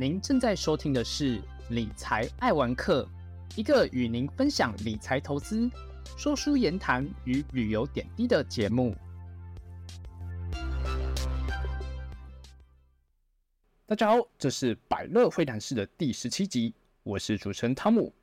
您正在收听的是理财爱玩客，一个与您分享理财投资、说书言谈与旅游点滴的节目。大家好，这是百乐会谈室的第十七集，我是主持人汤姆。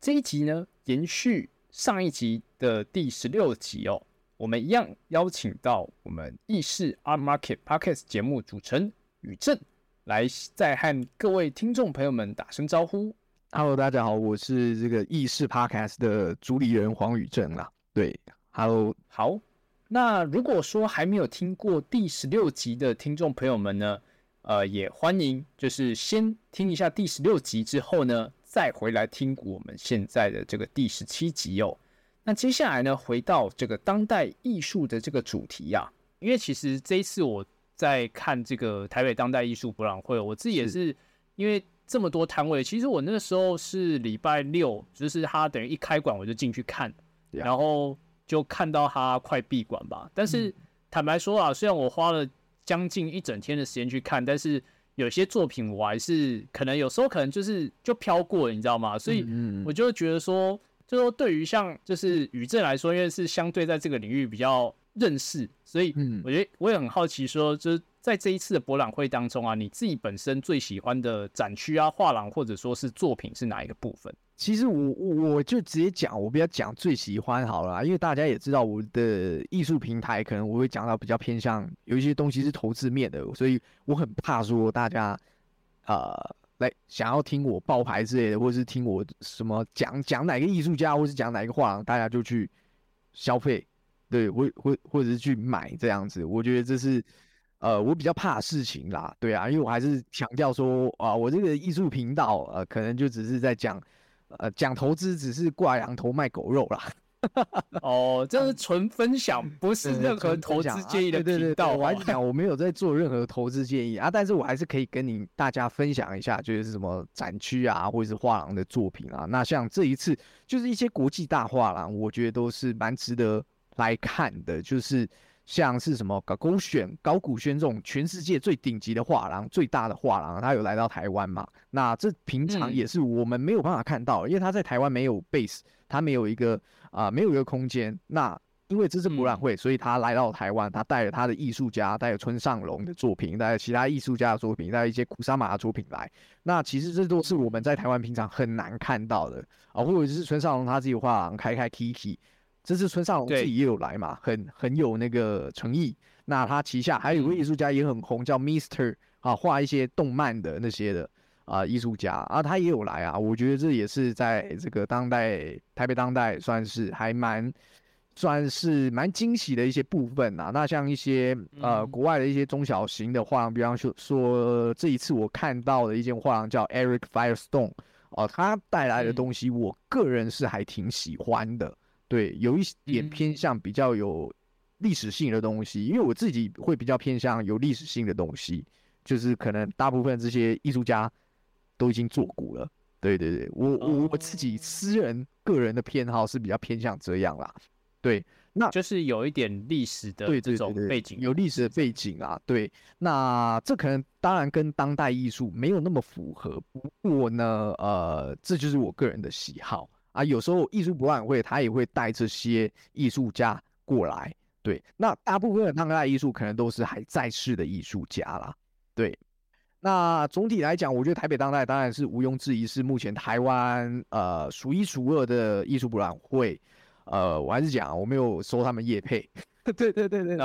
这一集呢，延续上一集的第十六集哦，我们一样邀请到我们意式 Art Market Podcast 节目主持人宇正。来，再和各位听众朋友们打声招呼。Hello，大家好，我是这个意式 Podcast 的主理人黄宇正啦。对，Hello，好。那如果说还没有听过第十六集的听众朋友们呢，呃，也欢迎就是先听一下第十六集之后呢，再回来听我们现在的这个第十七集哦。那接下来呢，回到这个当代艺术的这个主题呀，因为其实这一次我。在看这个台北当代艺术博览会，我自己也是因为这么多摊位，其实我那个时候是礼拜六，就是他等于一开馆我就进去看，然后就看到他快闭馆吧。但是坦白说啊，虽然我花了将近一整天的时间去看，但是有些作品我还是可能有时候可能就是就飘过，你知道吗？所以我就觉得说，就说对于像就是宇正来说，因为是相对在这个领域比较。认识，所以我觉得我也很好奇，说就是在这一次的博览会当中啊，你自己本身最喜欢的展区啊、画廊或者说是作品是哪一个部分？其实我我就直接讲，我不要讲最喜欢好了，因为大家也知道我的艺术平台，可能我会讲到比较偏向有一些东西是投资面的，所以我很怕说大家呃来想要听我爆牌之类的，或者是听我什么讲讲哪个艺术家，或是讲哪一个画廊，大家就去消费。对，或或或者是去买这样子，我觉得这是，呃，我比较怕事情啦。对啊，因为我还是强调说啊，我这个艺术频道，呃，可能就只是在讲，呃，讲投资，只是挂羊头卖狗肉啦。哦，这是纯分享，不是任何投资建议的频道。我还讲我没有在做任何投资建议啊，但是我还是可以跟你大家分享一下，就是什么展区啊，或者是画廊的作品啊。那像这一次，就是一些国际大画廊，我觉得都是蛮值得。来看的，就是像是什么高古选、高古轩这种全世界最顶级的画廊、最大的画廊，他有来到台湾嘛？那这平常也是我们没有办法看到，因为他在台湾没有 base，他没有一个啊，没有一个空间。那因为这是博览会，所以他来到台湾，他带了他的艺术家，带了村上隆的作品，带了其他艺术家的作品，带了一些古沙马的作品来。那其实这都是我们在台湾平常很难看到的啊，或者是村上隆他自己画廊开开 Kiki。这次村上隆自己也有来嘛，很很有那个诚意。那他旗下还有一位艺术家也很红，叫 Mister 啊，画一些动漫的那些的啊艺术家啊，他也有来啊。我觉得这也是在这个当代台北当代算是还蛮算是蛮惊喜的一些部分啊。那像一些呃国外的一些中小型的画廊，比方说说这一次我看到的一件画廊叫 Eric Firestone 哦，他带来的东西，我个人是还挺喜欢的。对，有一点偏向比较有历史性的东西，因为我自己会比较偏向有历史性的东西，就是可能大部分这些艺术家都已经做过了。对对对，我我我自己私人个人的偏好是比较偏向这样啦。对，那就是有一点历史的对这种背景，有历史的背景啊。对，那这可能当然跟当代艺术没有那么符合，不过呢，呃，这就是我个人的喜好。啊，有时候艺术博览会他也会带这些艺术家过来，对，那大部分的当代艺术可能都是还在世的艺术家啦，对。那总体来讲，我觉得台北当代当然是毋庸置疑是目前台湾呃数一数二的艺术博览会，呃，我还是讲我没有收他们业配，对对对对，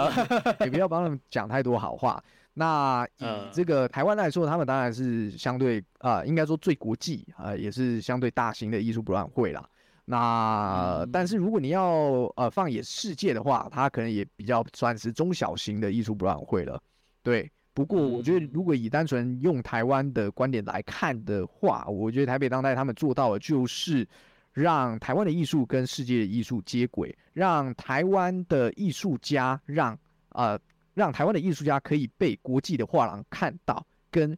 也不要帮他们讲太多好话。那以这个台湾来说，他们当然是相对啊，应该说最国际啊，也是相对大型的艺术博览会啦。那但是如果你要呃放眼世界的话，它可能也比较算是中小型的艺术博览会了。对，不过我觉得如果以单纯用台湾的观点来看的话，我觉得台北当代他们做到的就是让台湾的艺术跟世界的艺术接轨，让台湾的艺术家让呃。让台湾的艺术家可以被国际的画廊看到，跟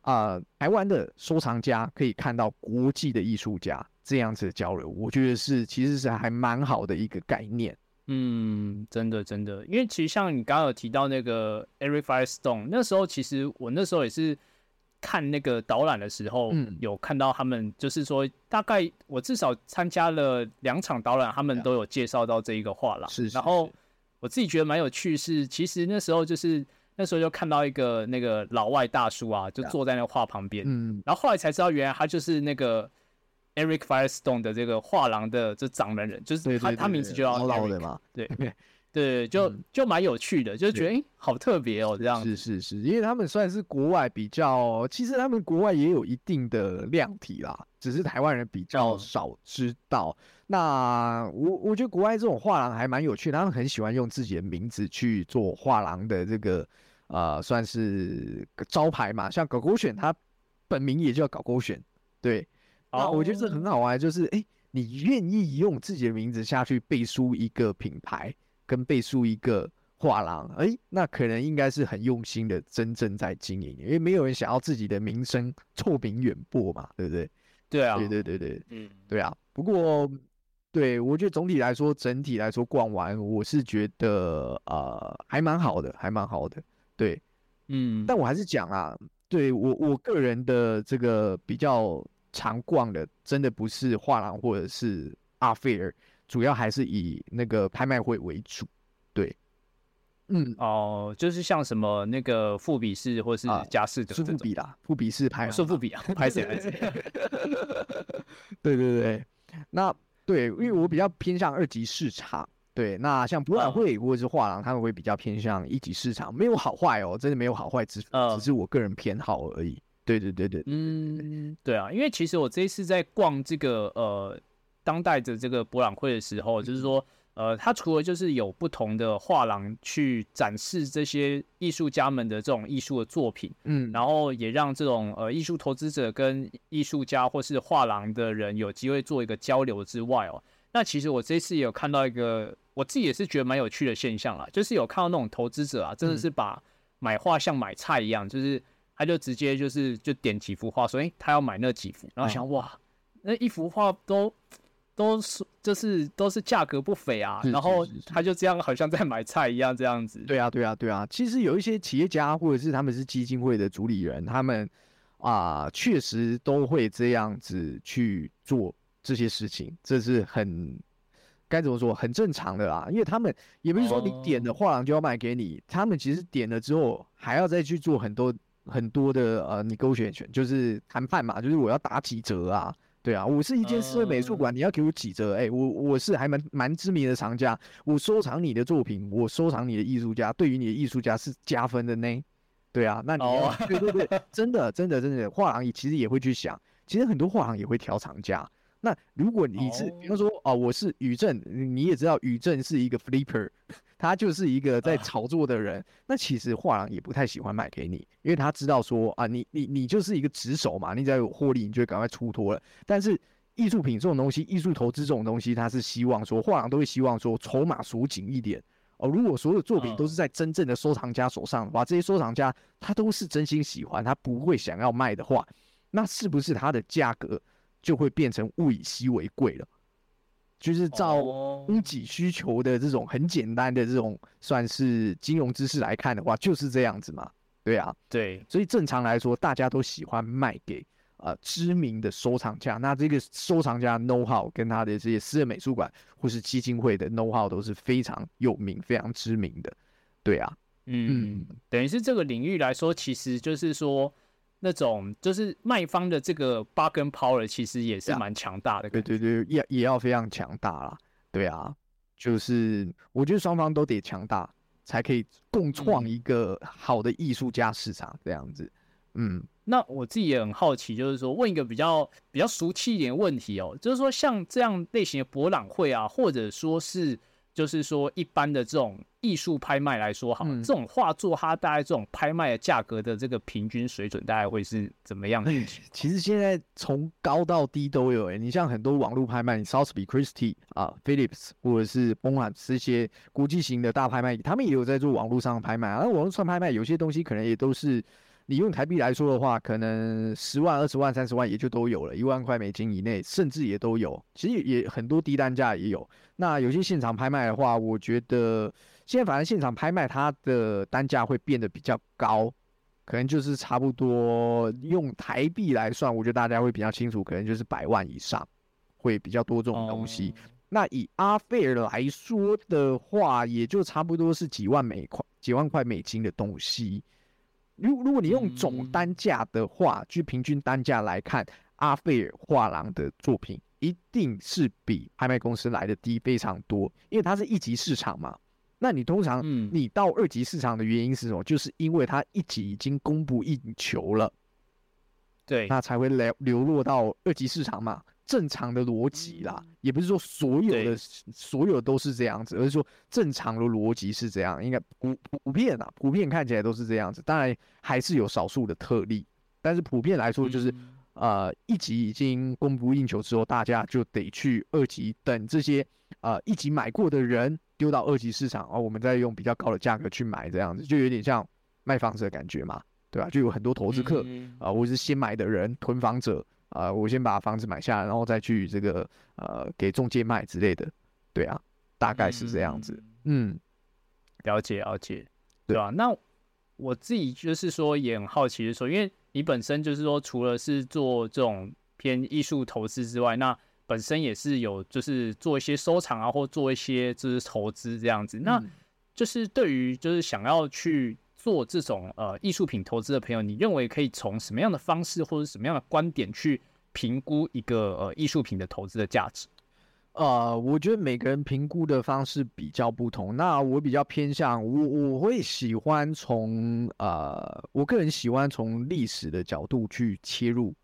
啊台湾的收藏家可以看到国际的艺术家这样子的交流，我觉得是其实是还蛮好的一个概念。嗯，真的真的，因为其实像你刚刚有提到那个 Eric Firestone，那时候其实我那时候也是看那个导览的时候，嗯有看到他们，就是说大概我至少参加了两场导览，他们都有介绍到这一个画廊。是是然后是我自己觉得蛮有趣是，其实那时候就是那时候就看到一个那个老外大叔啊，就坐在那个画旁边，嗯，然后后来才知道，原来他就是那个 Eric Firestone 的这个画廊的这掌门人，就是他他名字就叫老老的嘛，对 对，就嗯就蛮有趣的，就觉得哎好特别哦，这样是是是，因为他们算是国外比较，其实他们国外也有一定的量体啦，只是台湾人比较哦少知道。那我我觉得国外这种画廊还蛮有趣的，他们很喜欢用自己的名字去做画廊的这个呃，算是招牌嘛。像狗狗选，它本名也叫狗狗选，对。啊我觉得这很哦好玩，就是哎、诶你愿意用自己的名字下去背书一个品牌，跟背书一个画廊，哎、那可能应该是很用心的，真正在经营，因为没有人想要自己的名声臭名远播嘛，对不对？对啊，对对对对嗯，对啊。不过，对我觉得总体来说，整体来说逛完，我是觉得呃还蛮好的，还蛮好的。对，嗯，但我还是讲啊，对我我个人的这个比较常逛的，真的不是画廊或者是阿菲尔，主要还是以那个拍卖会为主。对，嗯，哦，就是像什么那个富比士或是啊佳士得是富比啦，富比士拍是富比啊，拍谁 拍谁，对对对，那对，因为我比较偏向二级市场。对，那像博览嗯会或者是画廊，他们会比较偏向一级市场，没有好坏哦，真的没有好坏之分，嗯只是我个人偏好而已。对对对对，嗯，对啊，因为其实我这一次在逛这个呃当代的这个博览会的时候，就是说呃，它除了就是有不同的画廊去展示这些艺术家们的这种艺术的作品，嗯，然后也让这种呃艺术投资者跟艺术家或是画廊的人有机会做一个交流之外哦，那其实我这次也有看到一个我自己也是觉得蛮有趣的现象啦，就是有看到那种投资者啊，真的嗯。是把买画像买菜一样，就是他就直接就是就点几幅画，说诶他要买那几幅，然后想、哇那一幅画都。都是就是都是价格不菲啊，然后他就这样好像在买菜一样这样子。对啊，对啊，对啊。其实有一些企业家或者是他们是基金会的主理人，他们啊、确实都会这样子去做这些事情，这是很该怎么说，很正常的啦。因为他们也不是说你点了哦画廊就要卖给你，他们其实点了之后还要再去做很多很多的呃 negotiation，就是谈判嘛，就是我要打几折啊。对啊，我是一间私人美术馆，你要给我几折？哎、我我是还蛮蛮知名的藏家，我收藏你的作品，我收藏你的艺术家，对于你的艺术家是加分的呢。对啊，那你要、哦对对对，真的真的真的，画廊也其实也会去想，其实很多画廊也会调藏家。那如果你是，比方说哦，我是宇正，你也知道宇正是一个 flipper，他就是一个在啊炒作的人。那其实画廊也不太喜欢卖给你，因为他知道说啊，你你你就是一个职手嘛，你只要有获利，你就会赶快出脱了。但是艺术品这种东西，艺术投资这种东西，他是希望说画廊都会希望说筹码锁紧一点。哦，如果所有作品都是在真正的收藏家手上的话，这些收藏家他都是真心喜欢，他不会想要卖的话，那是不是它的价格就会变成物以稀为贵了？就是照哦供给需求的这种很简单的这种算是金融知识来看的话，就是这样子嘛。对啊，对，所以正常来说，大家都喜欢卖给呃知名的收藏家。那这个收藏家 know how 跟他的这些私人美术馆或是基金会的 know how 都是非常有名、非常知名的。对啊，嗯，等于是这个领域来说，其实就是说那种就是卖方的这个 bargain power 其实也是蛮强大的。对对对，也也要非常强大啦。对啊，就是我觉得双方都得强大，才可以共创嗯一个好的艺术家市场这样子。嗯，那我自己也很好奇，就是说问一个比较比较俗气一点的问题哦，就是说像这样类型的博览会啊，或者说是就是说一般的这种艺术拍卖来说好这种画作它大概这种拍卖的价格的这个平均水准大概会是怎么样的？其实现在从高到低都有诶、你像很多网络拍卖，你 Sotheby Christie 啊、Phillips 或者是 b o n a 这些国际型的大拍卖，他们也有在做网络上的拍卖啊。那网络上拍卖有些东西可能也都是，你用台币来说的话，可能十万、二十万、三十万也就都有了，一万块美金以内，甚至也都有。其实也很多低单价也有。那有些现场拍卖的话，我觉得现在反正现场拍卖它的单价会变得比较高，可能就是差不多用台币来算，我觉得大家会比较清楚，可能就是百万以上会比较多这种东西。那以阿费尔来说的话，也就差不多是几万美块、几万块美金的东西。如如果你用总单价的话，就平均单价来看，阿费尔画廊的作品一定是比拍卖公司来的低非常多，因为它是一级市场嘛。那你通常你到二级市场的原因是什么？就是因为它一级已经供不应求了，对，那才会流流落到二级市场嘛。正常的逻辑啦，也不是说所有的所有都是这样子，而是说正常的逻辑是这样，应该普普遍啊，普遍看起来都是这样子。当然还是有少数的特例，但是普遍来说就是，呃，一级已经供不应求之后，大家就得去二级等这些呃一级买过的人丢到二级市场，而我们再用比较高的价格去买，这样子就有点像卖房子的感觉嘛，对吧？就有很多投资客啊，或者是先买的人囤房者。啊，我先把房子买下来，然后再去这个呃给中介卖之类的，对啊，大概是这样子。嗯，了解了解，对吧？那我自己就是说也很好奇，的说因为你本身就是说除了是做这种偏艺术投资之外，那本身也是有就是做一些收藏啊，或做一些就是投资这样子。那就是对于就是想要去。做这种呃艺术品投资的朋友，你认为可以从什么样的方式或者什么样的观点去评估一个呃艺术品的投资的价值？呃，我觉得每个人评估的方式比较不同。那我比较偏向我我会喜欢从呃我个人喜欢从历史的角度去切入。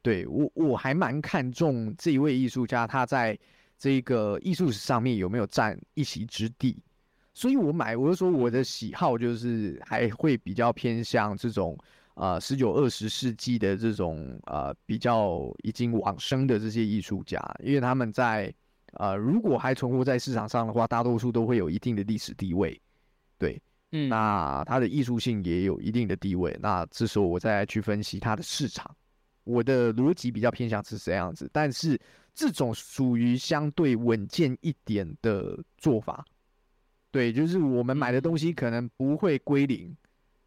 对我我还蛮看重这一位艺术家他在这个艺术史上面有没有占一席之地。所以我买，我就说我的喜好就是还会比较偏向这种，呃，十九二十世纪的这种，呃，比较已经往生的这些艺术家，因为他们在，呃，如果还存活在市场上的话，大多数都会有一定的历史地位，对，嗯，那它的艺术性也有一定的地位，那这时候我再来去分析它的市场，我的逻辑比较偏向是这样子，但是这种属于相对稳健一点的做法。对，就是我们买的东西可能不会归零，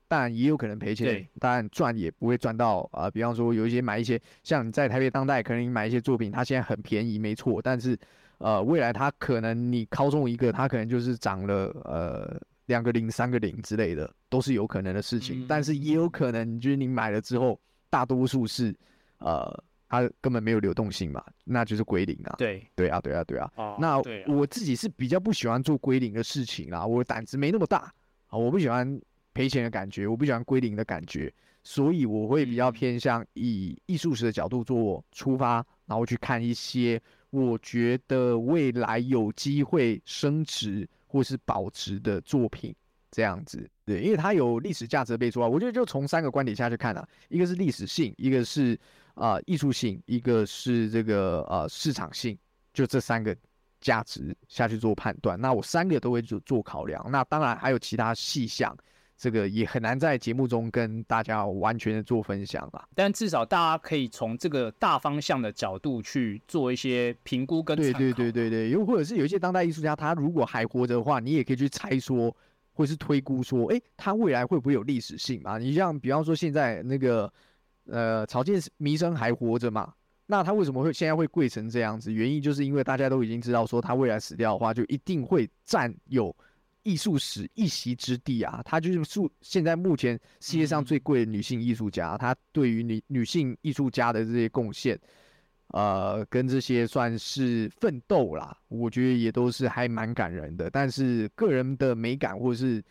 但也有可能赔钱。当然赚也不会赚到啊。比方说有一些买一些，像你在台北当代，可能你买一些作品，它现在很便宜，没错。但是呃，未来它可能你敲中一个，它可能就是涨了呃两个零、三个零之类的，都是有可能的事情。但是也有可能就是你买了之后，大多数是呃。它根本没有流动性嘛，那就是归零啊。对对啊，对啊，对啊。那我自己是比较不喜欢做归零的事情啦，我胆子没那么大啊，我不喜欢赔钱的感觉，我不喜欢归零的感觉，所以我会比较偏向以艺术史的角度做出发，然后去看一些我觉得未来有机会升值或是保值的作品，这样子。对，因为它有历史价值被出啊，我觉得就从三个观点下去看啊，一个是历史性，一个是。啊，艺术性，一个是这个呃市场性，就这三个价值下去做判断。那我三个都会做做考量。那当然还有其他细项，这个也很难在节目中跟大家完全的做分享啦。但至少大家可以从这个大方向的角度去做一些评估跟对对对对对，又或者是有一些当代艺术家，他如果还活着的话，你也可以去猜说，或是推估说，哎，他未来会不会有历史性嘛？你像比方说现在那个。呃，草间弥生还活着嘛？那他为什么会现在会贵成这样子？原因就是因为大家都已经知道，说他未来死掉的话，就一定会占有艺术史一席之地啊！他就是数现在目前世界上最贵的女性艺术家，她对于女女性艺术家的这些贡献，呃，跟这些算是奋斗啦，我觉得也都是还蛮感人的。但是个人的美感或者是。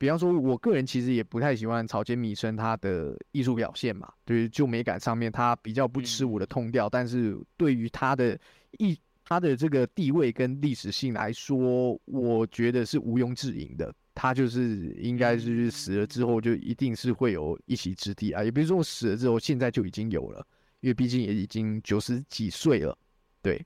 比方说，我个人其实也不太喜欢草间弥生他的艺术表现嘛，就是就美感上面，他比较不吃我的痛调。但是对于他的艺，他的这个地位跟历史性来说，我觉得是毋庸置疑的。他就是应该是死了之后就一定是会有一席之地啊，也不是说死了之后现在就已经有了，因为毕竟也已经九十几岁了，对。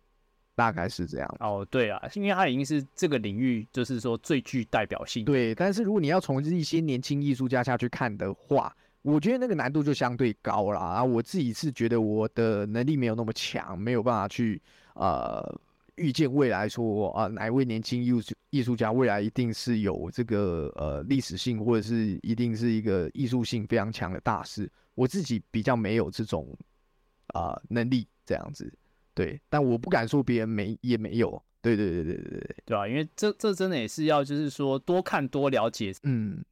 大概是这样哦，对啊，因为他已经是这个领域，就是说最具代表性。对，但是如果你要从一些年轻艺术家下去看的话，我觉得那个难度就相对高啦啊。我自己是觉得我的能力没有那么强，没有办法去呃预见未来说啊，哪一位年轻艺术艺术家未来一定是有这个呃历史性，或者是一定是一个艺术性非常强的大师。我自己比较没有这种啊能力这样子，对，但我不敢说别人没也没有。对对对对对对，对吧？因为这这真的也是要就是说多看多了解。嗯，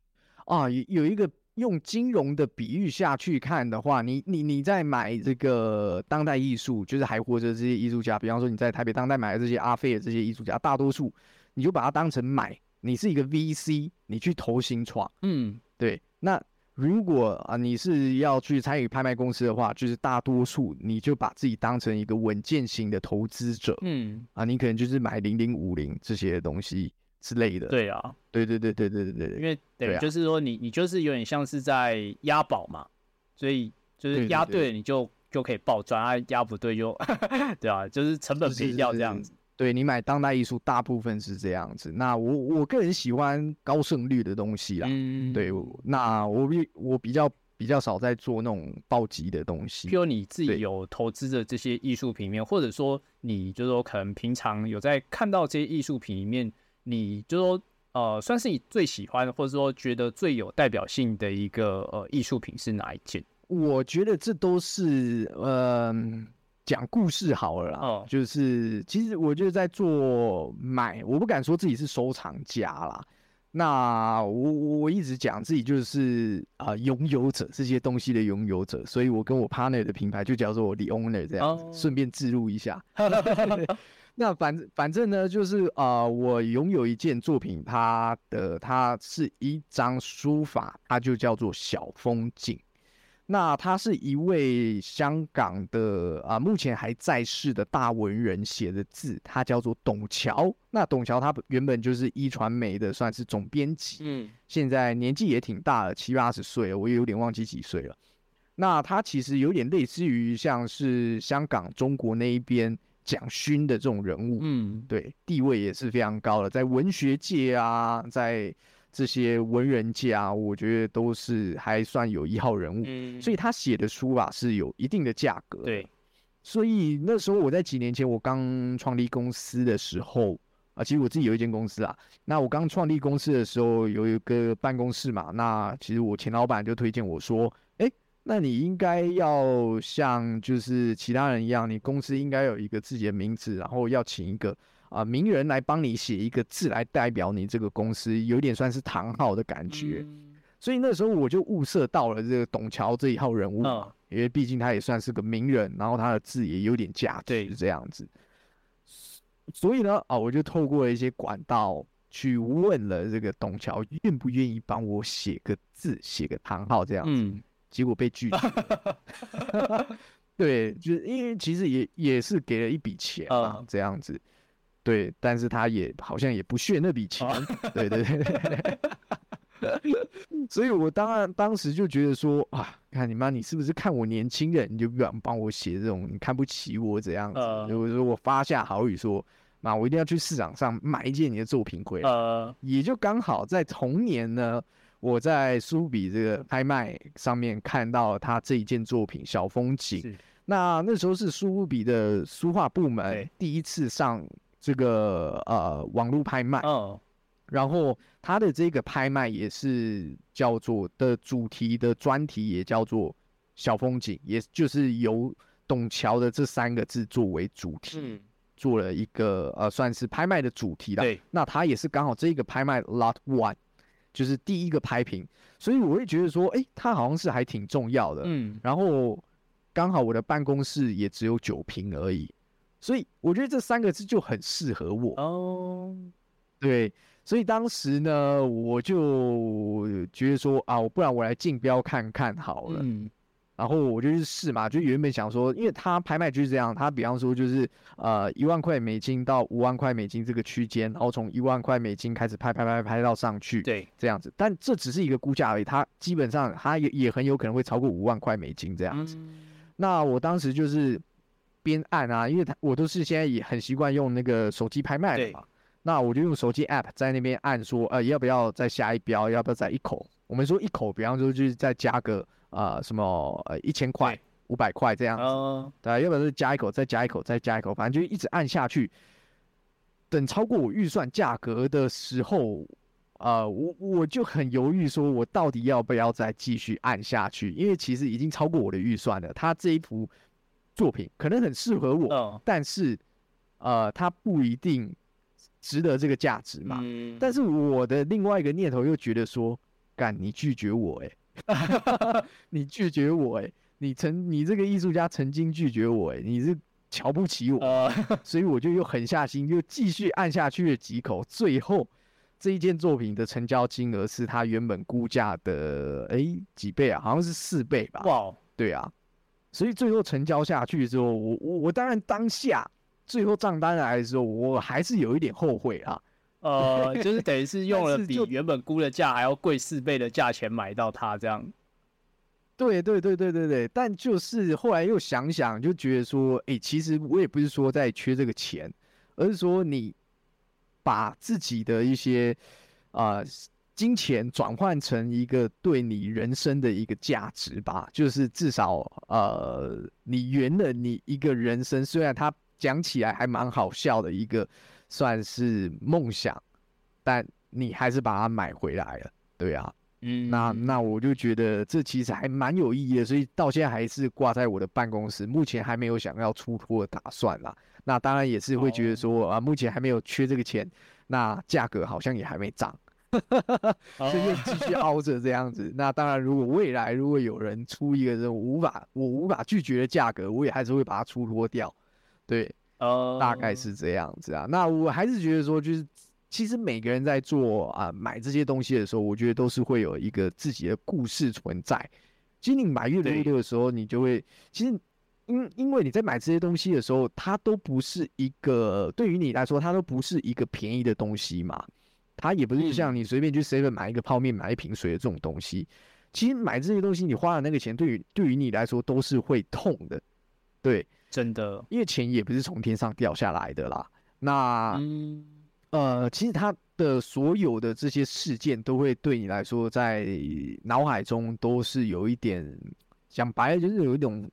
啊，有有一个用金融的比喻下去看的话，你你你在买这个当代艺术，就是还活着这些艺术家，比方说你在台北当代买的这些阿飞的这些艺术家，大多数你就把它当成买，你是一个 VC，你去投新创。嗯，对，那。如果啊你是要去参与拍卖公司的话，就是大多数你就把自己当成一个稳健型的投资者，嗯。啊，你可能就是买零零五零这些东西之类的。对啊，对对对对对对对，因为对，就是说你你就是有点像是在押宝嘛，所以就是押对了你就就可以爆赚，啊押不对就 对啊，就是成本赔掉这样子。对你买当代艺术，大部分是这样子。那我我个人喜欢高胜率的东西啦。嗯，对，那我比我比较比较少在做那种暴击的东西。譬如你自己有投资的这些艺术品面，或者说你就是说可能平常有在看到这些艺术品里面，你就说呃，算是你最喜欢或者说觉得最有代表性的一个呃艺术品是哪一件？我觉得这都是呃。讲故事好了啦，就是其实我就在做买，我不敢说自己是收藏家啦。那我我一直讲自己就是啊拥有者这些东西的拥有者，所以我跟我 partner 的品牌就叫做 The Owner 这样子，顺便置入一下。那反反正呢，就是啊，我拥有一件作品，它的它是一张书法，它就叫做小风景。那他是一位香港的啊，目前还在世的大文人写的字，他叫做董桥。那董桥他原本就是一传媒的，算是总编辑，嗯，现在年纪也挺大了，七八十岁了，我也有点忘记几岁了。那他其实有点类似于像是香港中国那一边蒋勋的这种人物，嗯，对，地位也是非常高的，在文学界啊，在。这些文人家，我觉得都是还算有一号人物，所以他写的书啊是有一定的价格。对，所以那时候我在几年前我刚创立公司的时候啊，其实我自己有一间公司啊。那我刚创立公司的时候有一个办公室嘛，那其实我前老板就推荐我说，哎，那你应该要像就是其他人一样，你公司应该有一个自己的名字，然后要请一个。啊，名人来帮你写一个字来代表你这个公司，有点算是唐号的感觉。所以那时候我就物色到了这个董桥这一号人物，因为毕竟他也算是个名人，然后他的字也有点价值，这样子。所以呢，啊，我就透过一些管道去问了这个董桥，愿不愿意帮我写个字，写个唐号这样子。结果被拒绝。对，就是因为其实也也是给了一笔钱啊，这样子。对，但是他也好像也不屑那笔钱，对对对，所以我当然当时就觉得说啊，看你妈，你是不是看我年轻人，你就不想帮我写这种，你看不起我怎样子？如果说我发下好语说，妈，我一定要去市场上买一件你的作品回来，也就刚好在同年呢，我在苏比这个拍卖上面看到他这一件作品《小风景》，那那时候是苏比的书画部门第一次上。这个呃网络拍卖，嗯，然后它的这个拍卖也是叫做的主题的专题也叫做小风景，也就是由董桥的这三个字作为主题，做了一个呃算是拍卖的主题了。对，那它也是刚好这个拍卖 lot one 就是第一个拍品，所以我会觉得说，哎，它好像是还挺重要的。嗯，然后刚好我的办公室也只有九平而已。所以我觉得这三个字就很适合我哦，对，所以当时呢，我就觉得说啊，不然我来竞标看看好了。嗯，然后我就去试嘛，就原本想说，因为他拍卖就是这样，他比方说就是呃一万块美金到五万块美金这个区间，然后从一万块美金开始拍拍拍拍到上去，对，这样子。但这只是一个估价而已，它基本上它也也很有可能会超过五万块美金这样子。那我当时就是。边按啊，因为他我都是现在也很习惯用那个手机拍卖的嘛，那我就用手机 app 在那边按说，呃，要不要再下一标，要不要再一口？我们说一口，比方说就是再加个呃什么呃一千块、五百块这样子，对，要不要再加一口，再加一口，再加一口，反正就一直按下去。等超过我预算价格的时候，呃，我我就很犹豫，说我到底要不要再继续按下去？因为其实已经超过我的预算了。他这一幅作品可能很适合我，嗯。但是呃，它不一定值得这个价值嘛。嗯，但是我的另外一个念头又觉得说，干你拒绝我哎、你拒绝我 哎、你曾你这个艺术家曾经拒绝我哎、你是瞧不起我，呃，所以我就又狠下心，又继续按下去了几口，最后这一件作品的成交金额是他原本估价的诶、几倍啊？好像是四倍吧？哇，哦。对啊，所以最后成交下去之后，我我我当然当下最后账单来的时候，我还是有一点后悔啊。呃，就是等于是用了比原本估的价还要贵四倍的价钱买到它，这样。对对对对对对，但就是后来又想想，就觉得说，哎、其实我也不是说在缺这个钱，而是说你把自己的一些呃金钱转换成一个对你人生的一个价值吧，就是至少呃你圆了你一个人生，虽然它讲起来还蛮好笑的一个算是梦想，但你还是把它买回来了，对啊。嗯，那那我就觉得这其实还蛮有意义的，所以到现在还是挂在我的办公室，目前还没有想要出脱的打算啦。那当然也是会觉得说啊，目前还没有缺这个钱，那价格好像也还没涨，所以又继续凹着这样子。那当然，如果未来如果有人出一个这种无法我无法拒绝的价格，我也还是会把它出脱掉。对，呃，大概是这样子啊。那我还是觉得说，就是其实每个人在做啊、买这些东西的时候，我觉得都是会有一个自己的故事存在。其实你买越来越多的时候，你就会其实因因为你在买这些东西的时候，它都不是一个对于你来说，它都不是一个便宜的东西嘛。它也不是嗯像你随便去 seven 买一个泡面、买一瓶水的这种东西。其实买这些东西，你花的那个钱，对于对于你来说都是会痛的，对。真的，因为钱也不是从天上掉下来的啦。那、嗯，呃，其实它的所有的这些事件都会对你来说，在脑海中都是有一点，讲白了就是有一种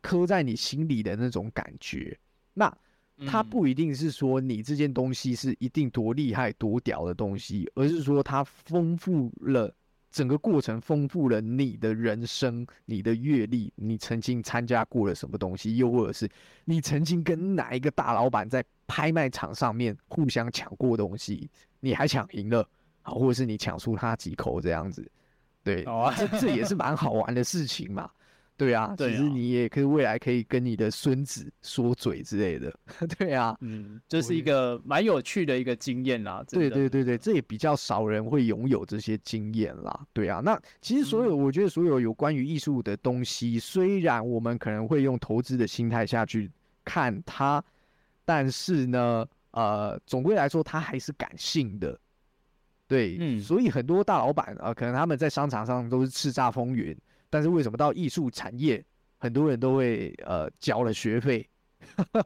刻在你心里的那种感觉。那它嗯不一定是说你这件东西是一定多厉害、多屌的东西，而是说它丰富了整个过程，丰富了你的人生、你的阅历，你曾经参加过了什么东西，又或者是你曾经跟哪一个大老板在拍卖场上面互相抢过东西，你还抢赢了，啊，或者是你抢输他几口这样子，对，哦这这也是蛮好玩的事情嘛。对啊，对啊其实你也可以未来可以跟你的孙子说嘴之类的，对啊，嗯，这是一个蛮有趣的一个经验啦。真对的对对对，这也比较少人会拥有这些经验啦。对啊，那其实所有，我觉得所有有关于艺术的东西，虽然我们可能会用投资的心态下去看它，但是呢，呃，总归来说，它还是感性的。对，嗯所以很多大老板啊、呃可能他们在商场上都是叱咤风云，但是为什么到艺术产业，很多人都会呃交了学费？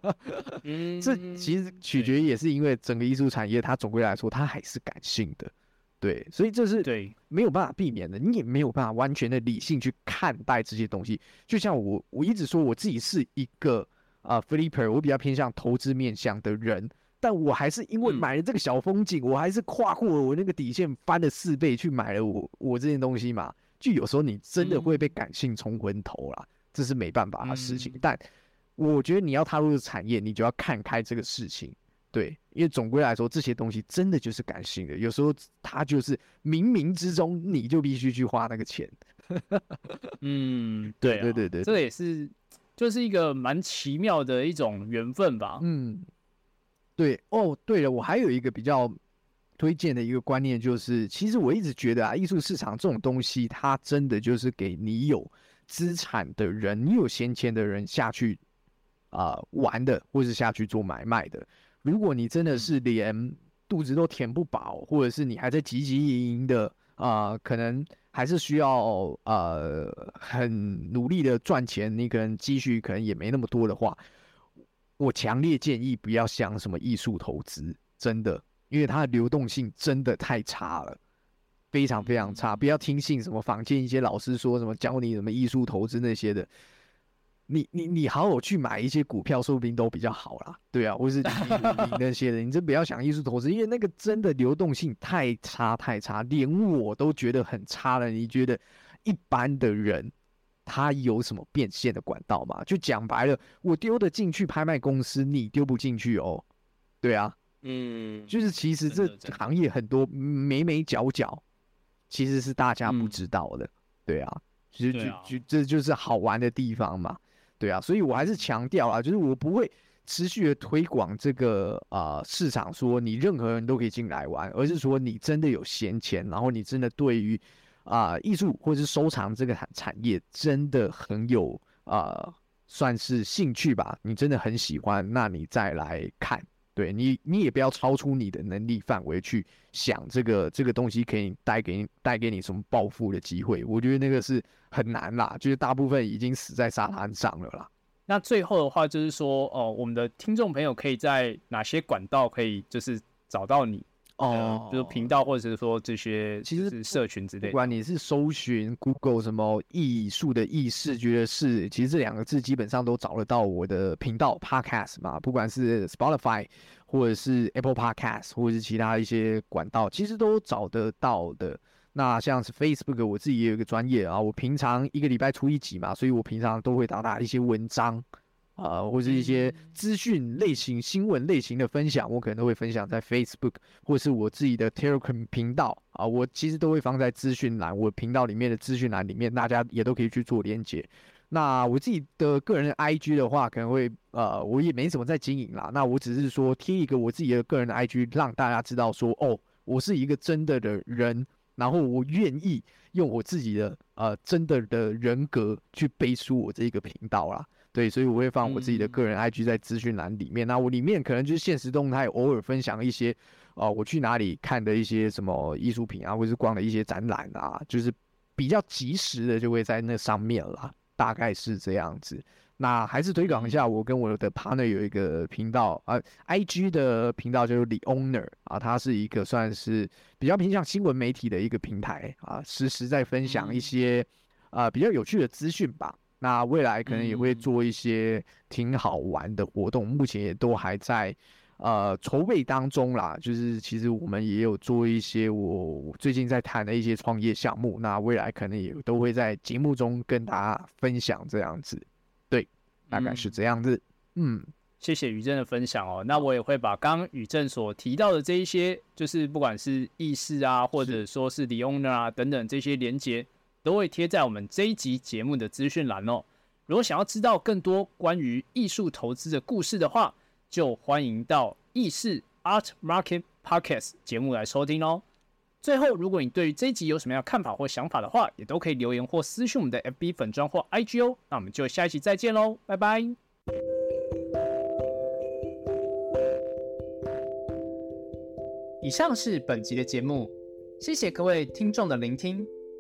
嗯，这其实取决于也是因为整个艺术产业，它总归来说它还是感性的，对，所以这是对，没有办法避免的，你也没有办法完全的理性去看待这些东西。就像我我一直说我自己是一个啊、呃、flipper，我比较偏向投资面向的人，但我还是因为嗯买了这个小风景，我还是跨过了我那个底线，翻了四倍去买了我我这件东西嘛。就有时候你真的会被感性冲昏头啦，这是没办法的事情。嗯但我觉得你要踏入这个产业，你就要看开这个事情。对，因为总归来说，这些东西真的就是感性的，有时候它就是冥冥之中你就必须去花那个钱。嗯，对啊对对对这也是，就是一个蛮奇妙的一种缘分吧。嗯，对哦，对了，我还有一个比较推荐的一个观念，就是其实我一直觉得啊，艺术市场这种东西，它真的就是给你有资产的人，你有闲钱的人下去啊、玩的，或是下去做买卖的。如果你真的是连肚子都填不饱，或者是你还在汲汲营营的啊、可能还是需要呃很努力的赚钱，你可能积蓄可能也没那么多的话，我强烈建议不要想什么艺术投资，真的，因为它的流动性真的太差了，非常非常差。不要听信什么坊间一些老师说什么教你什么艺术投资那些的，你你你好好去买一些股票，说不定都比较好啦。对啊，或是 那些的，你真不要想艺术投资，因为那个真的流动性太差太差，连我都觉得很差了。你觉得一般的人他有什么变现的管道吗？就讲白了，我丢得进去拍卖公司，你丢不进去哦。对啊，嗯，就是其实这行业很多眉眉角角，其实是大家不知道的。对啊，其实就就这就是好玩的地方嘛。对啊，所以我还是强调啊，就是我不会持续的推广这个啊市场，说你任何人都可以进来玩，而是说你真的有闲钱，然后你真的对于啊艺术或者是收藏这个产产业真的很有啊算是兴趣吧，你真的很喜欢，那你再来看。对你，你也不要超出你的能力范围去想这个这个东西可以带给你带给你什么暴富的机会。我觉得那个是很难啦，就是大部分已经死在沙滩上了啦。那最后的话就是说，哦，我们的听众朋友可以在哪些管道可以就是找到你？哦，就是频道或者是说这些，其实社群之类。不管你是搜寻 Google 什么艺术的艺视觉的视，其实这两个字基本上都找得到我的频道 Podcast 嘛。不管是 Spotify 或者是 Apple Podcast 或者是其他一些管道，其实都找得到的。那像是 Facebook，我自己也有一个专业啊，我平常一个礼拜出一集嘛，所以我平常都会打打一些文章。啊，或是一些资讯类型、新闻类型的分享，我可能都会分享在 Facebook 或是我自己的 Telegram 频道啊。我其实都会放在资讯栏，我频道里面的资讯栏里面，大家也都可以去做连接。那我自己的个人 IG 的话，可能会呃，我也没怎么在经营啦。那我只是说贴一个我自己的个人的 IG，让大家知道说，哦，我是一个真的的人，然后我愿意用我自己的呃真的的人格去背书我这个频道啦。对，所以我会放我自己的个人 IG 在资讯栏里面。那我里面可能就是现实动态，偶尔分享一些，呃，我去哪里看的一些什么艺术品啊，或者是逛的一些展览啊，就是比较及时的就会在那上面啦，大概是这样子。那还是推广一下，我跟我的 partner 有一个频道啊，IG 的频道就是 The Owner 啊，它是一个算是比较偏向新闻媒体的一个平台啊，实时在分享一些啊比较有趣的资讯吧。那未来可能也会做一些挺好玩的活动，目前也都还在呃筹备当中啦。就是其实我们也有做一些我最近在谈的一些创业项目，那未来可能也都会在节目中跟大家分享这样子。对，大概是这样子。嗯，谢谢宇正的分享哦。那我也会把刚刚宇正所提到的这一些，就是不管是意识啊，或者说是 The Owner 啊等等这些连接。都会贴在我们这一集节目的资讯栏哦。如果想要知道更多关于艺术投资的故事的话，就欢迎到意识 Art Market Podcast 节目来收听哦。最后，如果你对于这一集有什么样看法或想法的话，也都可以留言或私讯我们的 FB 粉砖或 IG 哦。那我们就下一期再见喽，拜拜。以上是本集的节目，谢谢各位听众的聆听。